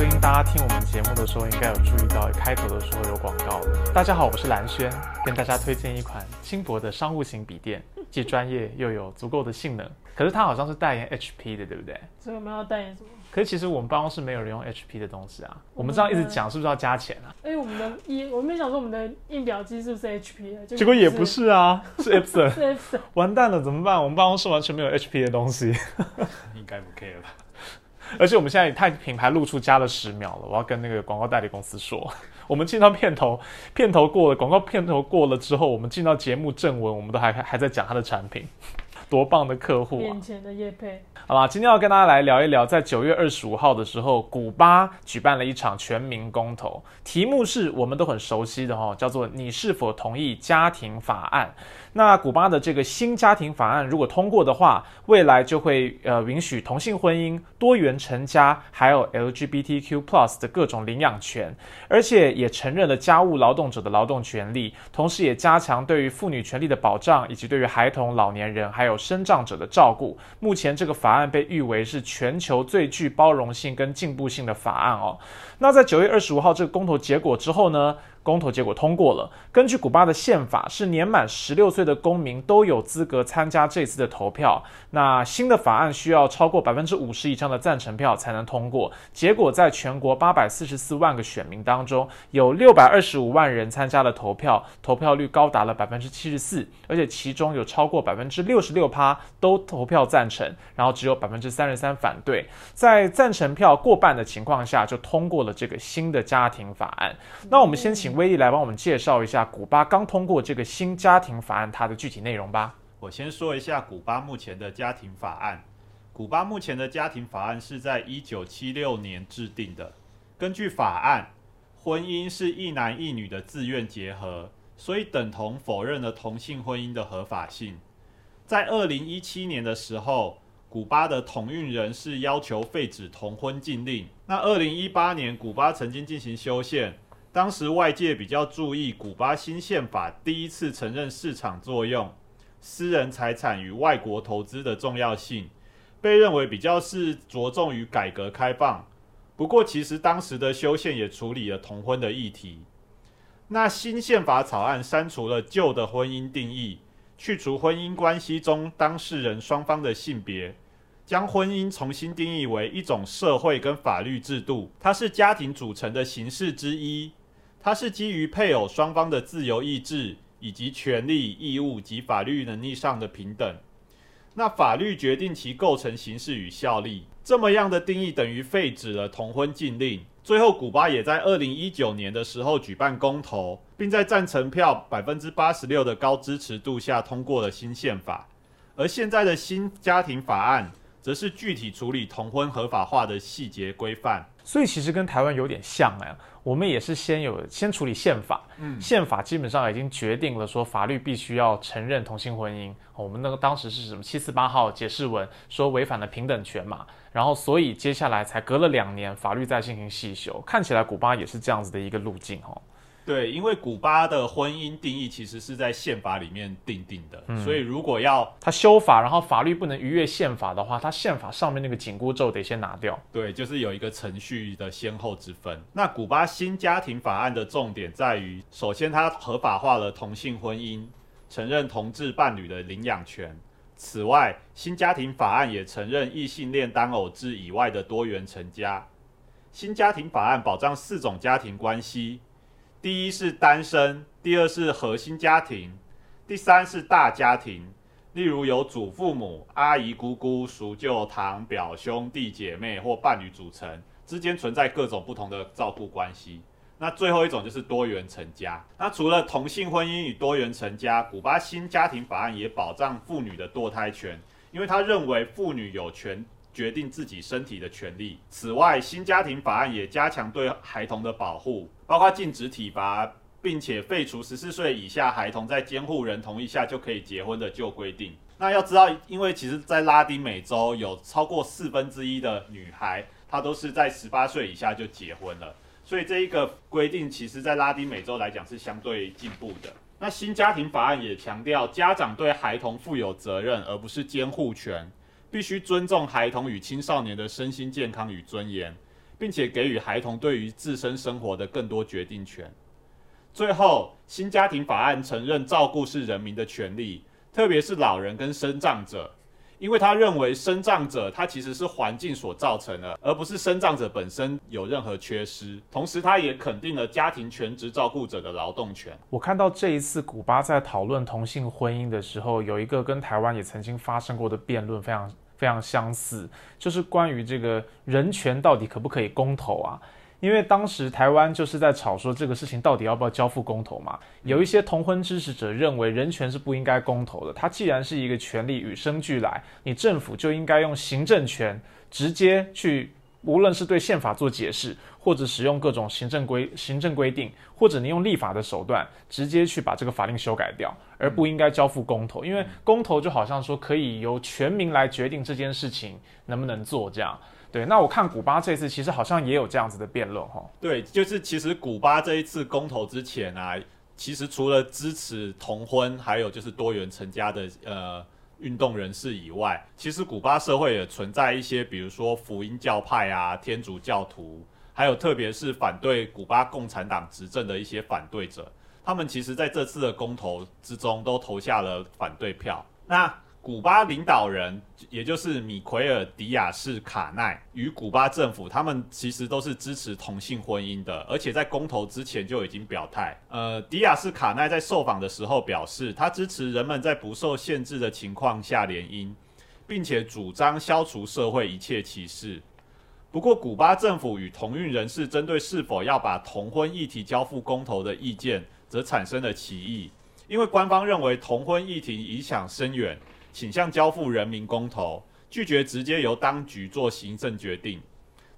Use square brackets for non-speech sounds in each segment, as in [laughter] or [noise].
最近大家听我们节目的时候，应该有注意到开头的时候有广告。大家好，我是蓝轩，跟大家推荐一款轻薄的商务型笔电，既专业又有足够的性能。可是它好像是代言 HP 的，对不对？所以我们要代言什么？可是其实我们办公室没有人用 HP 的东西啊。我们这样一直讲，是不是要加钱啊？哎，我们的印，我们想说我们的印表机是不是 HP 的？结果也不是啊，是 Epson。是 [laughs] Epson。完蛋了，怎么办？我们办公室完全没有 HP 的东西。[laughs] 应该不 care 吧？[laughs] 而且我们现在也太品牌露出加了十秒了，我要跟那个广告代理公司说，[laughs] 我们进到片头，片头过了，广告片头过了之后，我们进到节目正文，我们都还还在讲他的产品。多棒的客户！眼前的叶佩，好啦，今天要跟大家来聊一聊，在九月二十五号的时候，古巴举办了一场全民公投，题目是我们都很熟悉的哈，叫做“你是否同意家庭法案”。那古巴的这个新家庭法案如果通过的话，未来就会呃允许同性婚姻、多元成家，还有 LGBTQ+ plus 的各种领养权，而且也承认了家务劳动者的劳动权利，同时也加强对于妇女权利的保障，以及对于孩童、老年人还有生长者的照顾。目前这个法案被誉为是全球最具包容性跟进步性的法案哦。那在九月二十五号这个公投结果之后呢？公投结果通过了。根据古巴的宪法，是年满十六岁的公民都有资格参加这次的投票。那新的法案需要超过百分之五十以上的赞成票才能通过。结果，在全国八百四十四万个选民当中，有六百二十五万人参加了投票，投票率高达了百分之七十四，而且其中有超过百分之六十六趴都投票赞成，然后只有百分之三十三反对。在赞成票过半的情况下，就通过了这个新的家庭法案。那我们先请。威利来帮我们介绍一下古巴刚通过这个新家庭法案它的具体内容吧。我先说一下古巴目前的家庭法案。古巴目前的家庭法案是在一九七六年制定的。根据法案，婚姻是一男一女的自愿结合，所以等同否认了同性婚姻的合法性。在二零一七年的时候，古巴的同运人士要求废止同婚禁令。那二零一八年，古巴曾经进行修宪。当时外界比较注意古巴新宪法第一次承认市场作用、私人财产与外国投资的重要性，被认为比较是着重于改革开放。不过，其实当时的修宪也处理了同婚的议题。那新宪法草案删除了旧的婚姻定义，去除婚姻关系中当事人双方的性别，将婚姻重新定义为一种社会跟法律制度，它是家庭组成的形式之一。它是基于配偶双方的自由意志，以及权利、义务及法律能力上的平等。那法律决定其构成形式与效力。这么样的定义等于废止了同婚禁令。最后，古巴也在二零一九年的时候举办公投，并在赞成票百分之八十六的高支持度下通过了新宪法。而现在的新家庭法案，则是具体处理同婚合法化的细节规范。所以其实跟台湾有点像哎，我们也是先有先处理宪法，嗯，宪法基本上已经决定了说法律必须要承认同性婚姻。我们那个当时是什么七四八号解释文说违反了平等权嘛，然后所以接下来才隔了两年法律再进行细修，看起来古巴也是这样子的一个路径哦。对，因为古巴的婚姻定义其实是在宪法里面定定的，所以如果要他修法，然后法律不能逾越宪法的话，他宪法上面那个紧箍咒得先拿掉。对，就是有一个程序的先后之分。那古巴新家庭法案的重点在于，首先它合法化了同性婚姻，承认同志伴侣的领养权。此外，新家庭法案也承认异性恋单偶制以外的多元成家。新家庭法案保障四种家庭关系。第一是单身，第二是核心家庭，第三是大家庭，例如有祖父母、阿姨、姑姑、叔舅、堂表、兄弟姐妹或伴侣组成，之间存在各种不同的照顾关系。那最后一种就是多元成家。那除了同性婚姻与多元成家，古巴新家庭法案也保障妇女的堕胎权，因为他认为妇女有权。决定自己身体的权利。此外，新家庭法案也加强对孩童的保护，包括禁止体罚，并且废除十四岁以下孩童在监护人同意下就可以结婚的旧规定。那要知道，因为其实，在拉丁美洲有超过四分之一的女孩，她都是在十八岁以下就结婚了，所以这一个规定，其实在拉丁美洲来讲是相对进步的。那新家庭法案也强调，家长对孩童负有责任，而不是监护权。必须尊重孩童与青少年的身心健康与尊严，并且给予孩童对于自身生活的更多决定权。最后，新家庭法案承认照顾是人民的权利，特别是老人跟生长者。因为他认为生长者他其实是环境所造成的，而不是生长者本身有任何缺失。同时，他也肯定了家庭全职照顾者的劳动权。我看到这一次古巴在讨论同性婚姻的时候，有一个跟台湾也曾经发生过的辩论，非常非常相似，就是关于这个人权到底可不可以公投啊？因为当时台湾就是在吵说这个事情到底要不要交付公投嘛，有一些同婚支持者认为人权是不应该公投的，它既然是一个权利与生俱来，你政府就应该用行政权直接去，无论是对宪法做解释，或者使用各种行政规行政规定，或者你用立法的手段直接去把这个法令修改掉，而不应该交付公投，因为公投就好像说可以由全民来决定这件事情能不能做这样。对，那我看古巴这次其实好像也有这样子的辩论哈。对，就是其实古巴这一次公投之前啊，其实除了支持同婚，还有就是多元成家的呃运动人士以外，其实古巴社会也存在一些，比如说福音教派啊、天主教徒，还有特别是反对古巴共产党执政的一些反对者，他们其实在这次的公投之中都投下了反对票。那古巴领导人，也就是米奎尔·迪亚士·卡奈与古巴政府，他们其实都是支持同性婚姻的，而且在公投之前就已经表态。呃，迪亚士·卡奈在受访的时候表示，他支持人们在不受限制的情况下联姻，并且主张消除社会一切歧视。不过，古巴政府与同运人士针对是否要把同婚议题交付公投的意见，则产生了歧义，因为官方认为同婚议题影响深远。倾向交付人民公投，拒绝直接由当局做行政决定。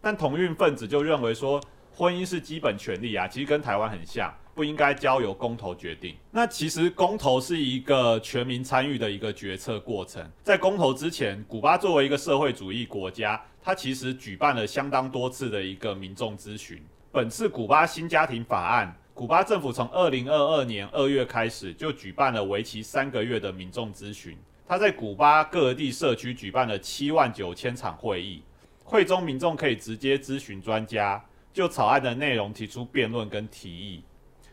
但同运分子就认为说，婚姻是基本权利啊，其实跟台湾很像，不应该交由公投决定。那其实公投是一个全民参与的一个决策过程。在公投之前，古巴作为一个社会主义国家，它其实举办了相当多次的一个民众咨询。本次古巴新家庭法案，古巴政府从二零二二年二月开始就举办了为期三个月的民众咨询。他在古巴各地社区举办了七万九千场会议，会中民众可以直接咨询专家，就草案的内容提出辩论跟提议。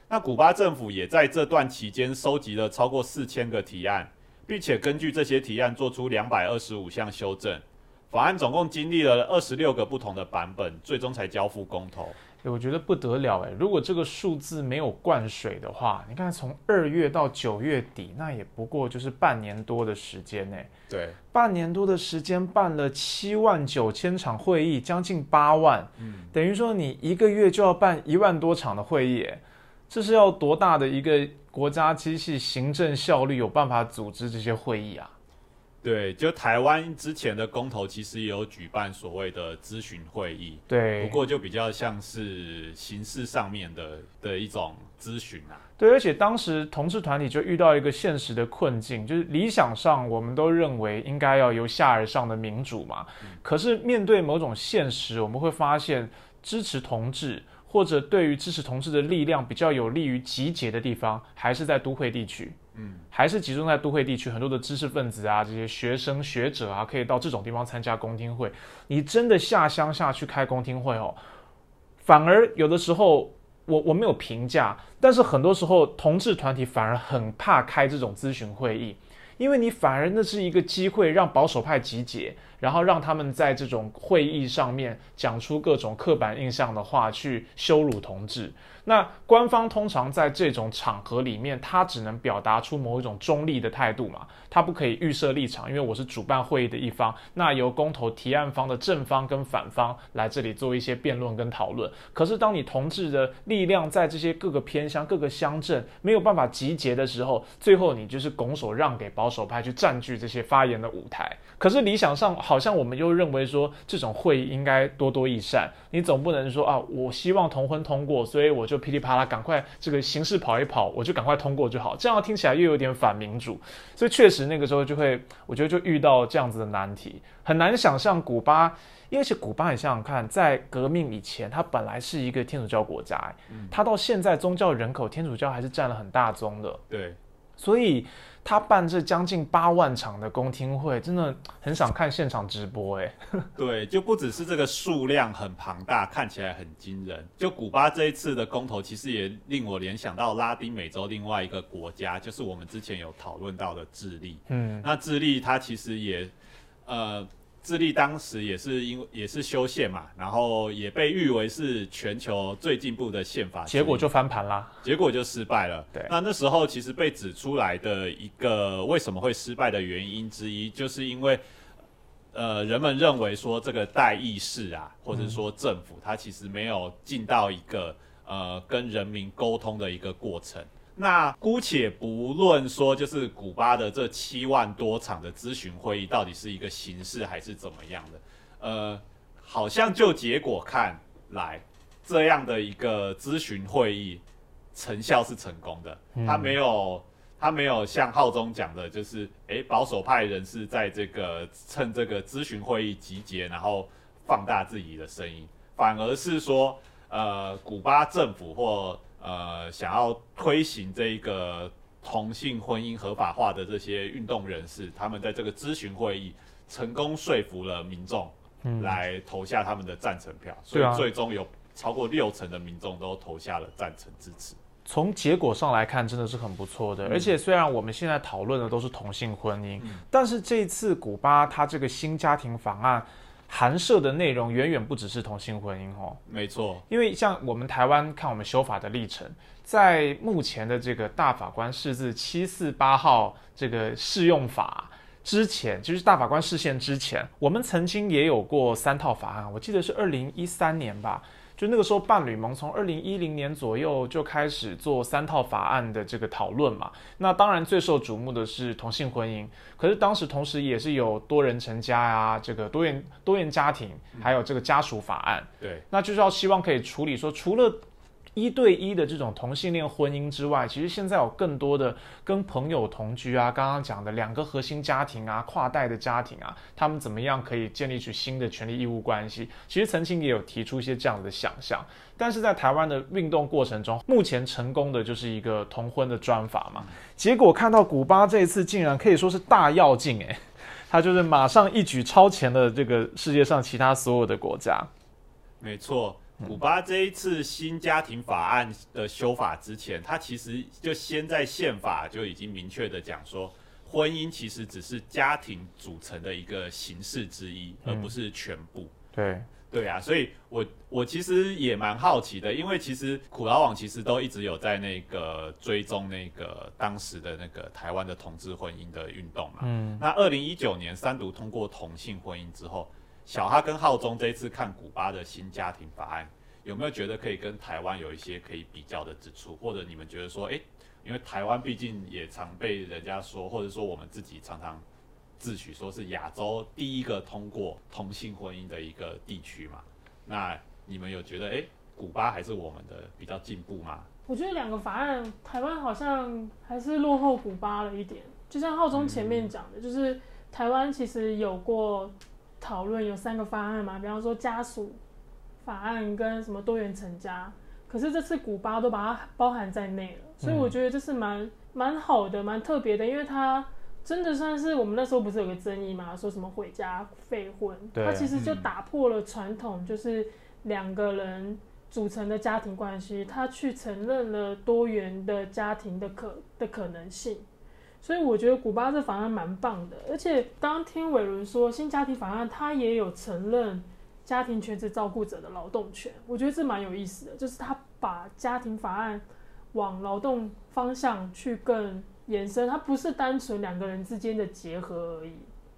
那古巴政府也在这段期间收集了超过四千个提案，并且根据这些提案做出两百二十五项修正。法案总共经历了二十六个不同的版本，最终才交付公投。我觉得不得了哎！如果这个数字没有灌水的话，你看从二月到九月底，那也不过就是半年多的时间呢。对，半年多的时间办了七万九千场会议，将近八万，嗯，等于说你一个月就要办一万多场的会议，这是要多大的一个国家机器行政效率有办法组织这些会议啊？对，就台湾之前的公投其实也有举办所谓的咨询会议，对，不过就比较像是形式上面的的一种咨询啊。对，而且当时同志团体就遇到一个现实的困境，就是理想上我们都认为应该要由下而上的民主嘛，可是面对某种现实，我们会发现支持同志或者对于支持同志的力量比较有利于集结的地方，还是在都会地区。嗯，还是集中在都会地区，很多的知识分子啊，这些学生学者啊，可以到这种地方参加公听会。你真的下乡下去开公听会哦，反而有的时候，我我没有评价，但是很多时候同志团体反而很怕开这种咨询会议，因为你反而那是一个机会让保守派集结。然后让他们在这种会议上面讲出各种刻板印象的话，去羞辱同志。那官方通常在这种场合里面，他只能表达出某一种中立的态度嘛，他不可以预设立场，因为我是主办会议的一方，那由公投提案方的正方跟反方来这里做一些辩论跟讨论。可是当你同志的力量在这些各个偏乡、各个乡镇没有办法集结的时候，最后你就是拱手让给保守派去占据这些发言的舞台。可是理想上。好像我们又认为说这种会议应该多多益善，你总不能说啊，我希望同婚通过，所以我就噼里啪啦赶快这个形式跑一跑，我就赶快通过就好，这样听起来又有点反民主，所以确实那个时候就会，我觉得就遇到这样子的难题，很难想象古巴，因为是古巴，你想想看，在革命以前，它本来是一个天主教国家，它到现在宗教人口天主教还是占了很大宗的，对。所以他办这将近八万场的公听会，真的很想看现场直播哎。[laughs] 对，就不只是这个数量很庞大，看起来很惊人。就古巴这一次的公投，其实也令我联想到拉丁美洲另外一个国家，就是我们之前有讨论到的智利。嗯，那智利它其实也，呃。智利当时也是因为也是修宪嘛，然后也被誉为是全球最进步的宪法，结果就翻盘啦，结果就失败了。对，那那时候其实被指出来的一个为什么会失败的原因之一，就是因为呃人们认为说这个代议士啊，或者说政府，它其实没有进到一个呃跟人民沟通的一个过程。那姑且不论说，就是古巴的这七万多场的咨询会议到底是一个形式还是怎么样的，呃，好像就结果看来，这样的一个咨询会议成效是成功的，他没有他没有像浩中讲的，就是诶保守派人士在这个趁这个咨询会议集结，然后放大自己的声音，反而是说，呃，古巴政府或呃，想要推行这个同性婚姻合法化的这些运动人士，他们在这个咨询会议成功说服了民众来投下他们的赞成票，所以最终有超过六成的民众都投下了赞成支持。从结果上来看，真的是很不错的。而且虽然我们现在讨论的都是同性婚姻，但是这一次古巴它这个新家庭法案。函社的内容远远不只是同性婚姻哦，没错，因为像我们台湾看我们修法的历程，在目前的这个大法官释字七四八号这个适用法之前，就是大法官释宪之前，我们曾经也有过三套法案，我记得是二零一三年吧。就那个时候，伴侣盟从二零一零年左右就开始做三套法案的这个讨论嘛。那当然最受瞩目的是同性婚姻，可是当时同时也是有多人成家呀，这个多元多元家庭，还有这个家属法案。对，那就是要希望可以处理说，除了。一对一的这种同性恋婚姻之外，其实现在有更多的跟朋友同居啊，刚刚讲的两个核心家庭啊，跨代的家庭啊，他们怎么样可以建立起新的权利义务关系？其实曾经也有提出一些这样的想象，但是在台湾的运动过程中，目前成功的就是一个同婚的专法嘛。结果看到古巴这一次竟然可以说是大跃进，诶，他就是马上一举超前了这个世界上其他所有的国家。没错。古巴这一次新家庭法案的修法之前，它其实就先在宪法就已经明确的讲说，婚姻其实只是家庭组成的一个形式之一，而不是全部。对对啊，所以我我其实也蛮好奇的，因为其实苦劳网其实都一直有在那个追踪那个当时的那个台湾的同志婚姻的运动嘛。嗯。那二零一九年三读通过同性婚姻之后。小哈跟浩中这一次看古巴的新家庭法案，有没有觉得可以跟台湾有一些可以比较的之处？或者你们觉得说，诶，因为台湾毕竟也常被人家说，或者说我们自己常常自诩说是亚洲第一个通过同性婚姻的一个地区嘛？那你们有觉得，诶，古巴还是我们的比较进步吗？我觉得两个法案，台湾好像还是落后古巴了一点。就像浩中前面讲的，就是台湾其实有过。讨论有三个方案嘛，比方说家属法案跟什么多元成家，可是这次古巴都把它包含在内了，所以我觉得这是蛮蛮好的，蛮特别的，因为它真的算是我们那时候不是有个争议嘛，说什么毁家废婚，它其实就打破了传统，就是两个人组成的家庭关系，他去承认了多元的家庭的可的可能性。所以我觉得古巴这法案蛮棒的，而且刚刚听伟伦说新家庭法案，他也有承认家庭全职照顾者的劳动权，我觉得这蛮有意思的，就是他把家庭法案往劳动方向去更延伸，它不是单纯两个人之间的结合而已。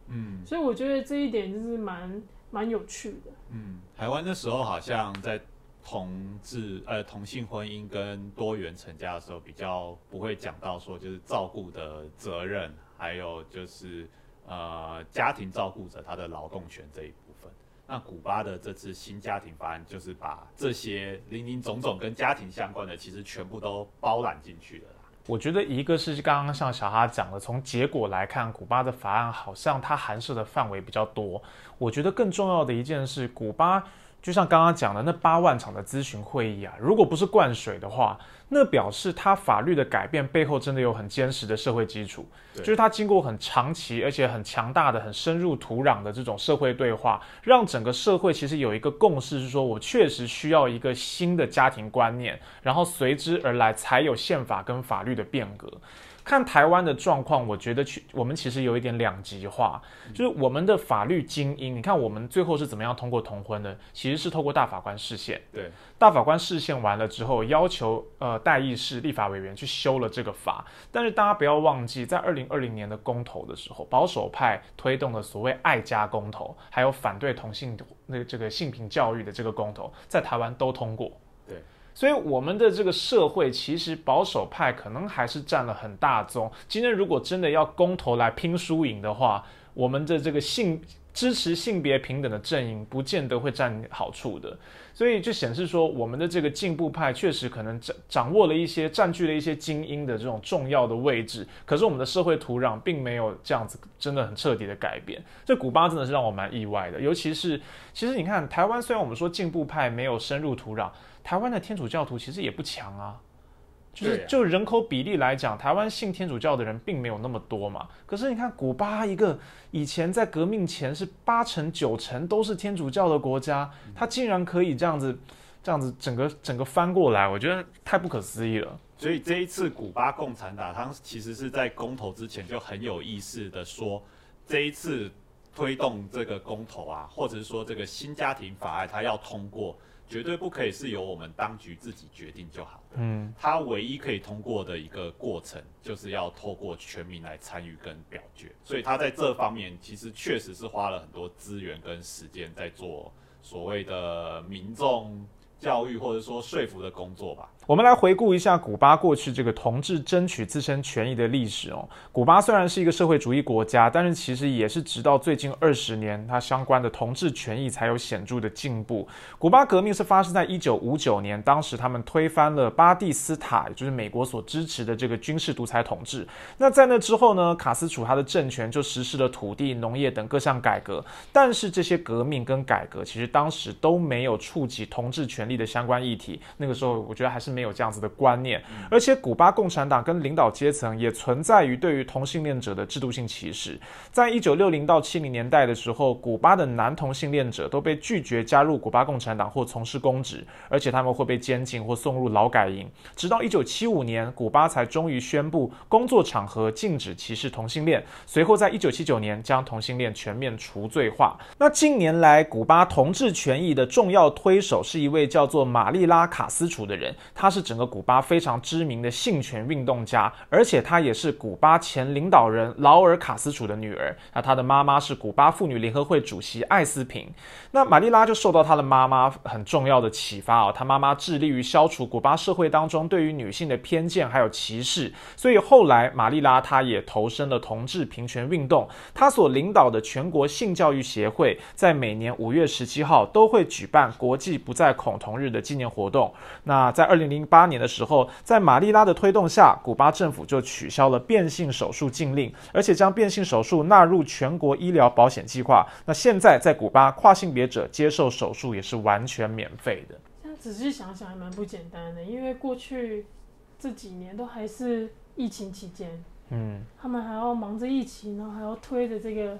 嗯，所以我觉得这一点就是蛮蛮有趣的。嗯，台湾那时候好像在。同志呃同性婚姻跟多元成家的时候，比较不会讲到说就是照顾的责任，还有就是呃家庭照顾者他的劳动权这一部分。那古巴的这次新家庭法案，就是把这些林林总总跟家庭相关的，其实全部都包揽进去了。我觉得一个是刚刚像小哈讲的，从结果来看，古巴的法案好像它涵涉的范围比较多。我觉得更重要的一件事，古巴。就像刚刚讲的那八万场的咨询会议啊，如果不是灌水的话，那表示它法律的改变背后真的有很坚实的社会基础，就是它经过很长期而且很强大的、很深入土壤的这种社会对话，让整个社会其实有一个共识，是说我确实需要一个新的家庭观念，然后随之而来才有宪法跟法律的变革。看台湾的状况，我觉得去我们其实有一点两极化，就是我们的法律精英，你看我们最后是怎么样通过同婚的？其实是透过大法官释宪。对，大法官释宪完了之后，要求呃代议士立法委员去修了这个法。但是大家不要忘记，在二零二零年的公投的时候，保守派推动的所谓爱家公投，还有反对同性那个这个性平教育的这个公投，在台湾都通过。对。所以我们的这个社会，其实保守派可能还是占了很大宗。今天如果真的要公投来拼输赢的话，我们的这个性支持性别平等的阵营，不见得会占好处的。所以就显示说，我们的这个进步派确实可能掌掌握了一些、占据了一些精英的这种重要的位置，可是我们的社会土壤并没有这样子真的很彻底的改变。这古巴真的是让我蛮意外的，尤其是其实你看台湾，虽然我们说进步派没有深入土壤，台湾的天主教徒其实也不强啊。就是就人口比例来讲，台湾信天主教的人并没有那么多嘛。可是你看古巴一个以前在革命前是八成九成都是天主教的国家，它竟然可以这样子这样子整个整个翻过来，我觉得太不可思议了。所以这一次古巴共产党，他其实是在公投之前就很有意识的说，这一次推动这个公投啊，或者是说这个新家庭法案，它要通过，绝对不可以是由我们当局自己决定就好了。嗯，它唯一可以通过的一个过程，就是要透过全民来参与跟表决。所以他在这方面其实确实是花了很多资源跟时间在做所谓的民众教育或者说说服的工作吧。我们来回顾一下古巴过去这个同志争取自身权益的历史哦。古巴虽然是一个社会主义国家，但是其实也是直到最近二十年，它相关的同志权益才有显著的进步。古巴革命是发生在一九五九年，当时他们推翻了巴蒂斯塔，也就是美国所支持的这个军事独裁统治。那在那之后呢，卡斯楚他的政权就实施了土地、农业等各项改革，但是这些革命跟改革其实当时都没有触及同志权利的相关议题。那个时候，我觉得还是没有这样子的观念，而且古巴共产党跟领导阶层也存在于对于同性恋者的制度性歧视。在一九六零到七零年代的时候，古巴的男同性恋者都被拒绝加入古巴共产党或从事公职，而且他们会被监禁或送入劳改营。直到一九七五年，古巴才终于宣布工作场合禁止歧视同性恋。随后在一九七九年将同性恋全面除罪化。那近年来，古巴同志权益的重要推手是一位叫做玛丽拉卡斯楚的人，他是整个古巴非常知名的性权运动家，而且他也是古巴前领导人劳尔卡斯楚的女儿。那他的妈妈是古巴妇女联合会主席艾斯平。那玛丽拉就受到她的妈妈很重要的启发哦，她妈妈致力于消除古巴社会当中对于女性的偏见还有歧视，所以后来玛丽拉她也投身了同志平权运动。她所领导的全国性教育协会在每年五月十七号都会举办国际不再恐同日的纪念活动。那在二零零八年的时候，在玛丽拉的推动下，古巴政府就取消了变性手术禁令，而且将变性手术纳入全国医疗保险计划。那现在在古巴，跨性别者接受手术也是完全免费的。这样仔细想想还蛮不简单的，因为过去这几年都还是疫情期间，嗯，他们还要忙着疫情，然后还要推着这个，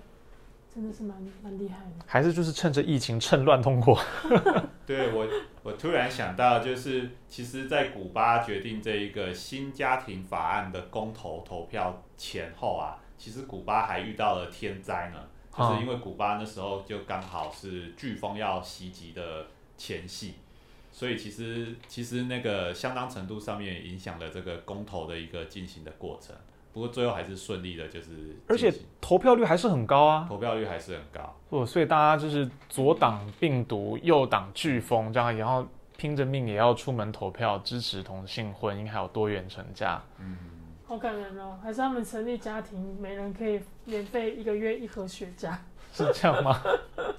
真的是蛮蛮厉害的。还是就是趁着疫情趁乱通过。[laughs] [laughs] 对我，我突然想到，就是其实，在古巴决定这一个新家庭法案的公投投票前后啊，其实古巴还遇到了天灾呢，就是因为古巴那时候就刚好是飓风要袭击的前夕，所以其实其实那个相当程度上面影响了这个公投的一个进行的过程。不过最后还是顺利的，就是而且投票率还是很高啊。投票率还是很高。哦，所以大家就是左挡病毒，右挡飓风，这样也要拼着命也要出门投票，支持同性婚姻，还有多元成家。嗯，好感人哦！还是他们成立家庭，每人可以免费一个月一盒雪茄。是这样吗？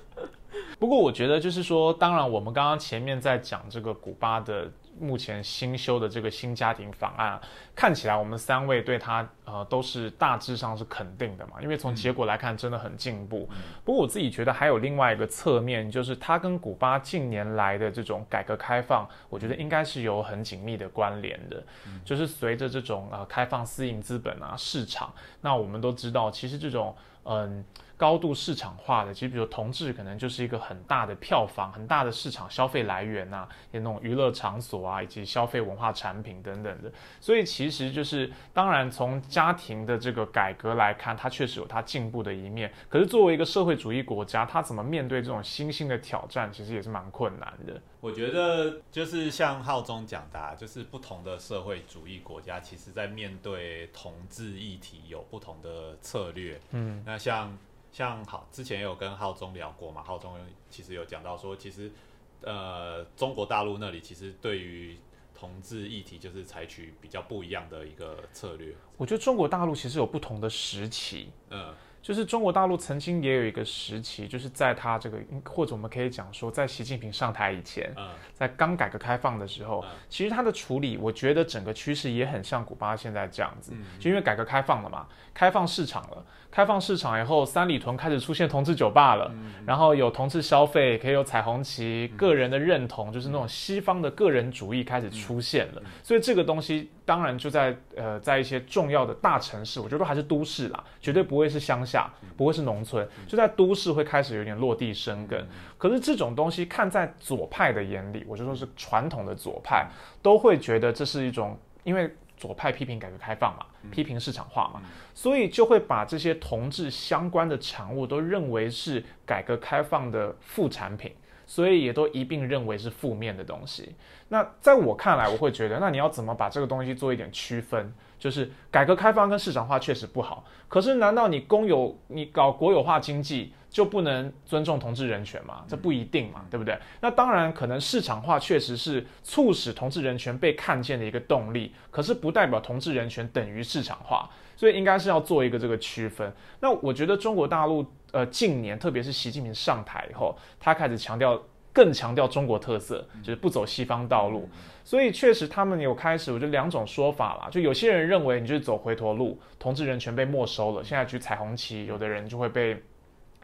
[laughs] 不过我觉得就是说，当然我们刚刚前面在讲这个古巴的目前新修的这个新家庭法案，看起来我们三位对它呃都是大致上是肯定的嘛，因为从结果来看真的很进步。不过我自己觉得还有另外一个侧面，就是它跟古巴近年来的这种改革开放，我觉得应该是有很紧密的关联的。就是随着这种呃开放私营资本啊市场，那我们都知道，其实这种嗯。高度市场化的，其实比如同志可能就是一个很大的票房、很大的市场消费来源呐，也那种娱乐场所啊，以及消费文化产品等等的。所以其实就是，当然从家庭的这个改革来看，它确实有它进步的一面。可是作为一个社会主义国家，它怎么面对这种新兴的挑战，其实也是蛮困难的。我觉得就是像浩中讲的，就是不同的社会主义国家，其实在面对同志议题有不同的策略。嗯，那像。像好之前有跟浩中聊过嘛，浩中其实有讲到说，其实呃中国大陆那里其实对于同志议题就是采取比较不一样的一个策略。我觉得中国大陆其实有不同的时期，嗯。就是中国大陆曾经也有一个时期，就是在他这个，或者我们可以讲说，在习近平上台以前，在刚改革开放的时候，其实他的处理，我觉得整个趋势也很像古巴现在这样子，就因为改革开放了嘛，开放市场了，开放市场以后，三里屯开始出现同志酒吧了，然后有同志消费，可以有彩虹旗，个人的认同，就是那种西方的个人主义开始出现了，所以这个东西。当然，就在呃，在一些重要的大城市，我觉得还是都市啦，绝对不会是乡下，不会是农村，就在都市会开始有点落地生根。可是这种东西看在左派的眼里，我就说是传统的左派，都会觉得这是一种，因为左派批评改革开放嘛，批评市场化嘛，所以就会把这些同志相关的产物都认为是改革开放的副产品。所以也都一并认为是负面的东西。那在我看来，我会觉得，那你要怎么把这个东西做一点区分？就是改革开放跟市场化确实不好，可是难道你公有、你搞国有化经济就不能尊重同志人权吗？这不一定嘛，对不对？那当然，可能市场化确实是促使同志人权被看见的一个动力，可是不代表同志人权等于市场化。所以应该是要做一个这个区分。那我觉得中国大陆呃近年，特别是习近平上台以后，他开始强调更强调中国特色，就是不走西方道路。所以确实他们有开始，我觉得两种说法啦。就有些人认为你就是走回头路，同志人权被没收了，现在举彩虹旗，有的人就会被。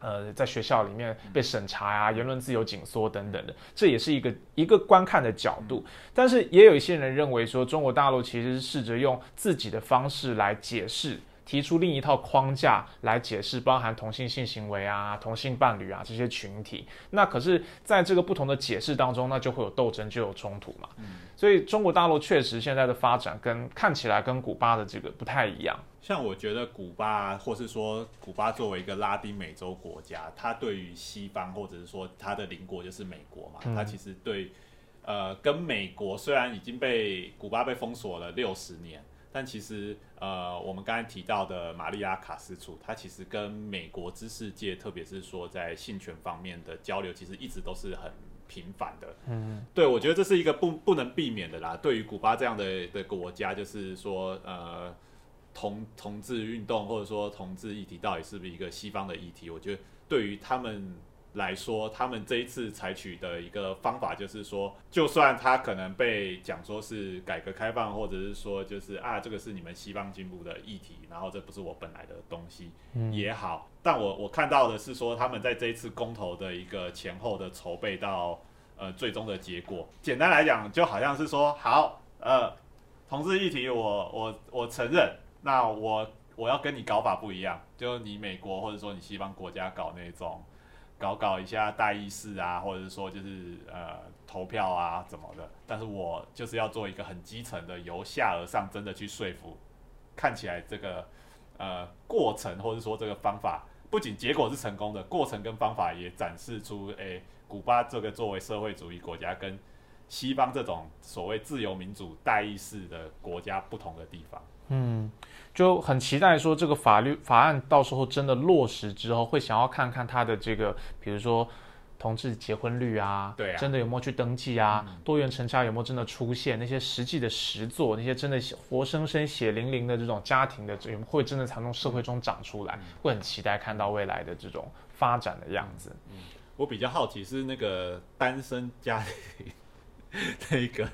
呃，在学校里面被审查呀，言论自由紧缩等等的，这也是一个一个观看的角度。但是也有一些人认为说，中国大陆其实是试着用自己的方式来解释。提出另一套框架来解释包含同性性行为啊、同性伴侣啊这些群体，那可是在这个不同的解释当中，那就会有斗争，就有冲突嘛。嗯，所以中国大陆确实现在的发展跟看起来跟古巴的这个不太一样。像我觉得古巴，或是说古巴作为一个拉丁美洲国家，它对于西方或者是说它的邻国就是美国嘛，它其实对呃跟美国虽然已经被古巴被封锁了六十年。但其实，呃，我们刚才提到的玛利亚卡斯楚，他其实跟美国知识界，特别是说在性权方面的交流，其实一直都是很频繁的。嗯，对，我觉得这是一个不不能避免的啦。对于古巴这样的的国家，就是说，呃，同同志运动或者说同志议题到底是不是一个西方的议题？我觉得对于他们。来说，他们这一次采取的一个方法就是说，就算他可能被讲说是改革开放，或者是说就是啊，这个是你们西方进步的议题，然后这不是我本来的东西也好，但我我看到的是说，他们在这一次公投的一个前后的筹备到呃最终的结果，简单来讲，就好像是说，好，呃，同志议题我我我承认，那我我要跟你搞法不一样，就你美国或者说你西方国家搞那种。搞搞一下代议式啊，或者是说就是呃投票啊怎么的，但是我就是要做一个很基层的，由下而上，真的去说服。看起来这个呃过程或者说这个方法，不仅结果是成功的，过程跟方法也展示出，诶，古巴这个作为社会主义国家跟西方这种所谓自由民主代议式的国家不同的地方。嗯。就很期待说这个法律法案到时候真的落实之后，会想要看看他的这个，比如说同志结婚率啊，对啊，真的有没有去登记啊？多元成家有没有真的出现？那些实际的实作，那些真的活生生血淋淋的这种家庭的，会真的才从社会中长出来？会很期待看到未来的这种发展的样子。我比较好奇是那个单身家庭 [laughs] 那个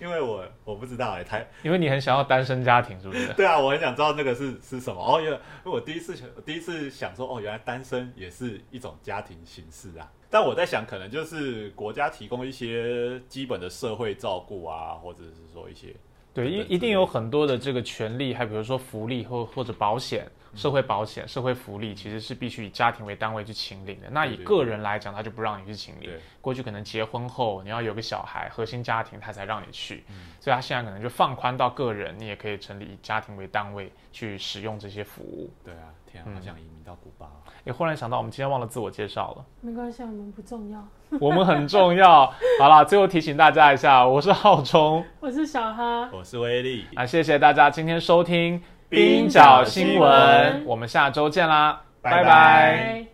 因为我我不知道哎、台因为你很想要单身家庭，是不是？对啊，我很想知道那个是是什么哦。因为我第一次想第一次想说哦，原来单身也是一种家庭形式啊。但我在想，可能就是国家提供一些基本的社会照顾啊，或者是说一些对，一一定有很多的这个权利，还比如说福利或或者保险、社会保险、社会福利，其实是必须以家庭为单位去请领的。那以个人来讲，他就不让你去请领。对过去可能结婚后你要有个小孩，核心家庭他才让你去，嗯所以他现在可能就放宽到个人，你也可以成立以家庭为单位去使用这些服务。对啊，天啊，嗯好想移民到古巴哦。也忽然想到，我们今天忘了自我介绍了，没关系，我们不重要。我们很重要。好啦，最后提醒大家一下，我是浩冲。我是小哈，我是威力，啊，谢谢大家今天收听冰角角新新闻闻，我们下周见啦，拜拜。拜拜。